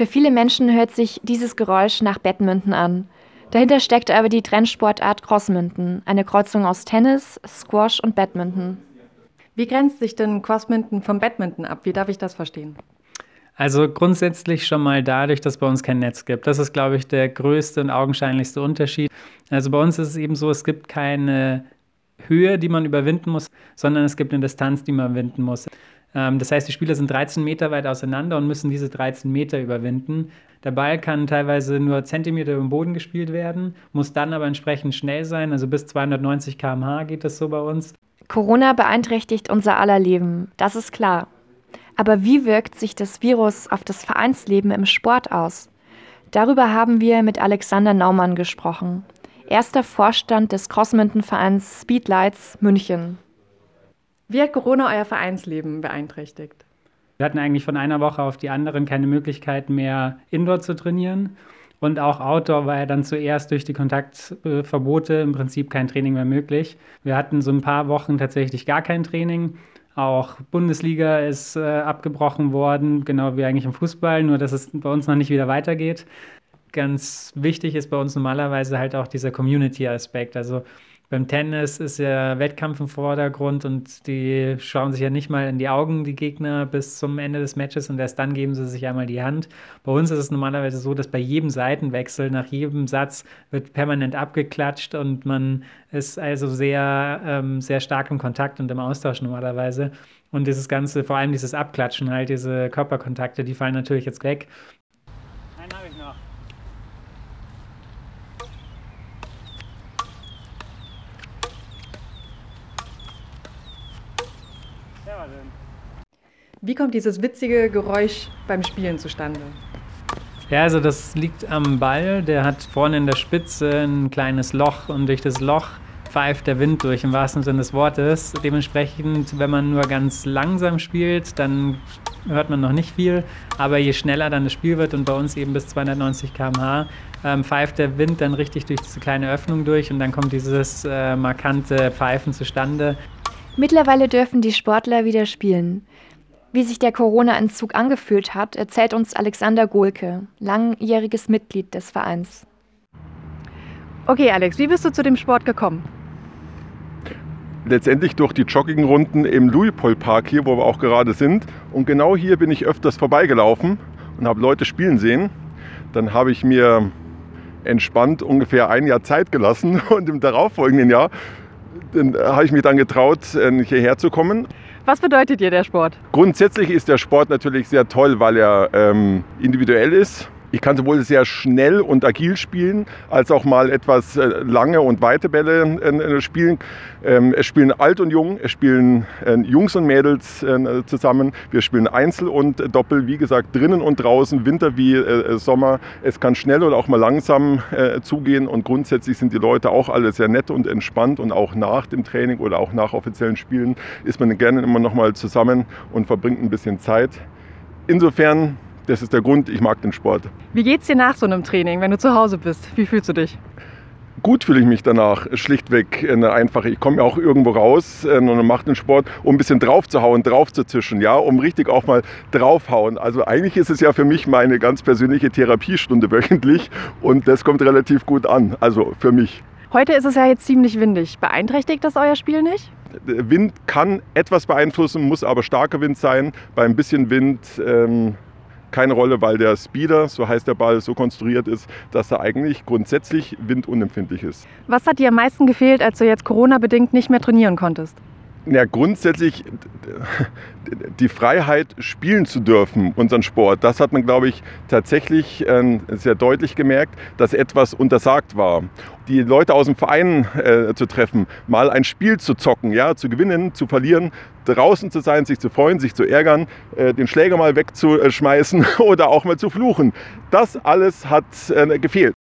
Für viele Menschen hört sich dieses Geräusch nach Badminton an. Dahinter steckt aber die Trendsportart Crossminton, eine Kreuzung aus Tennis, Squash und Badminton. Wie grenzt sich denn Crossminton vom Badminton ab? Wie darf ich das verstehen? Also grundsätzlich schon mal dadurch, dass es bei uns kein Netz gibt. Das ist, glaube ich, der größte und augenscheinlichste Unterschied. Also bei uns ist es eben so, es gibt keine Höhe, die man überwinden muss, sondern es gibt eine Distanz, die man überwinden muss. Ähm, das heißt, die Spieler sind 13 Meter weit auseinander und müssen diese 13 Meter überwinden. Der Ball kann teilweise nur Zentimeter über dem Boden gespielt werden, muss dann aber entsprechend schnell sein. Also bis 290 km/h geht das so bei uns. Corona beeinträchtigt unser aller Leben, das ist klar. Aber wie wirkt sich das Virus auf das Vereinsleben im Sport aus? Darüber haben wir mit Alexander Naumann gesprochen, erster Vorstand des Crossminton-Vereins Speedlights München. Wie hat Corona euer Vereinsleben beeinträchtigt? Wir hatten eigentlich von einer Woche auf die andere keine Möglichkeit mehr, Indoor zu trainieren. Und auch Outdoor war ja dann zuerst durch die Kontaktverbote im Prinzip kein Training mehr möglich. Wir hatten so ein paar Wochen tatsächlich gar kein Training. Auch Bundesliga ist äh, abgebrochen worden, genau wie eigentlich im Fußball, nur dass es bei uns noch nicht wieder weitergeht. Ganz wichtig ist bei uns normalerweise halt auch dieser Community-Aspekt. Also beim Tennis ist ja Wettkampf im Vordergrund und die schauen sich ja nicht mal in die Augen, die Gegner, bis zum Ende des Matches und erst dann geben sie sich einmal die Hand. Bei uns ist es normalerweise so, dass bei jedem Seitenwechsel, nach jedem Satz wird permanent abgeklatscht und man ist also sehr, ähm, sehr stark im Kontakt und im Austausch normalerweise. Und dieses Ganze, vor allem dieses Abklatschen halt, diese Körperkontakte, die fallen natürlich jetzt weg. Einen habe ich noch. Wie kommt dieses witzige Geräusch beim Spielen zustande? Ja, also das liegt am Ball. Der hat vorne in der Spitze ein kleines Loch und durch das Loch pfeift der Wind durch, im wahrsten Sinne des Wortes. Dementsprechend, wenn man nur ganz langsam spielt, dann hört man noch nicht viel. Aber je schneller dann das Spiel wird und bei uns eben bis 290 km/h, ähm, pfeift der Wind dann richtig durch diese kleine Öffnung durch und dann kommt dieses äh, markante Pfeifen zustande. Mittlerweile dürfen die Sportler wieder spielen. Wie sich der Corona-Entzug angefühlt hat, erzählt uns Alexander Gohlke, langjähriges Mitglied des Vereins. Okay, Alex, wie bist du zu dem Sport gekommen? Letztendlich durch die Joggingrunden im Louis-Paul Park hier, wo wir auch gerade sind. Und genau hier bin ich öfters vorbeigelaufen und habe Leute spielen sehen. Dann habe ich mir entspannt ungefähr ein Jahr Zeit gelassen und im darauffolgenden Jahr habe ich mich dann getraut, äh, hierher zu kommen. Was bedeutet dir der Sport? Grundsätzlich ist der Sport natürlich sehr toll, weil er ähm, individuell ist ich kann sowohl sehr schnell und agil spielen, als auch mal etwas äh, lange und weite Bälle äh, spielen. Ähm, es spielen alt und jung, es spielen äh, Jungs und Mädels zusammen. Wir spielen Einzel und Doppel, wie gesagt, drinnen und draußen, Winter wie Sommer. Es kann schnell oder auch mal langsam zugehen und grundsätzlich sind die Leute auch alle sehr nett und entspannt und auch nach dem Training oder auch nach offiziellen Spielen ist man gerne immer noch mal zusammen und verbringt ein bisschen Zeit. Insofern das ist der Grund, ich mag den Sport. Wie geht es dir nach so einem Training, wenn du zu Hause bist? Wie fühlst du dich? Gut fühle ich mich danach, schlichtweg äh, einfach. Ich komme ja auch irgendwo raus äh, und mache den Sport, um ein bisschen drauf zu hauen, drauf zu zischen, ja, um richtig auch mal draufhauen. Also eigentlich ist es ja für mich meine ganz persönliche Therapiestunde wöchentlich und das kommt relativ gut an, also für mich. Heute ist es ja jetzt ziemlich windig. Beeinträchtigt das euer Spiel nicht? Wind kann etwas beeinflussen, muss aber starker Wind sein. Bei ein bisschen Wind ähm, keine Rolle, weil der Speeder, so heißt der Ball, so konstruiert ist, dass er eigentlich grundsätzlich windunempfindlich ist. Was hat dir am meisten gefehlt, als du jetzt Corona-bedingt nicht mehr trainieren konntest? Ja, grundsätzlich die Freiheit, spielen zu dürfen, unseren Sport. Das hat man, glaube ich, tatsächlich ähm, sehr deutlich gemerkt, dass etwas untersagt war. Die Leute aus dem Verein äh, zu treffen, mal ein Spiel zu zocken, ja, zu gewinnen, zu verlieren, draußen zu sein, sich zu freuen, sich zu ärgern, äh, den Schläger mal wegzuschmeißen oder auch mal zu fluchen. Das alles hat äh, gefehlt.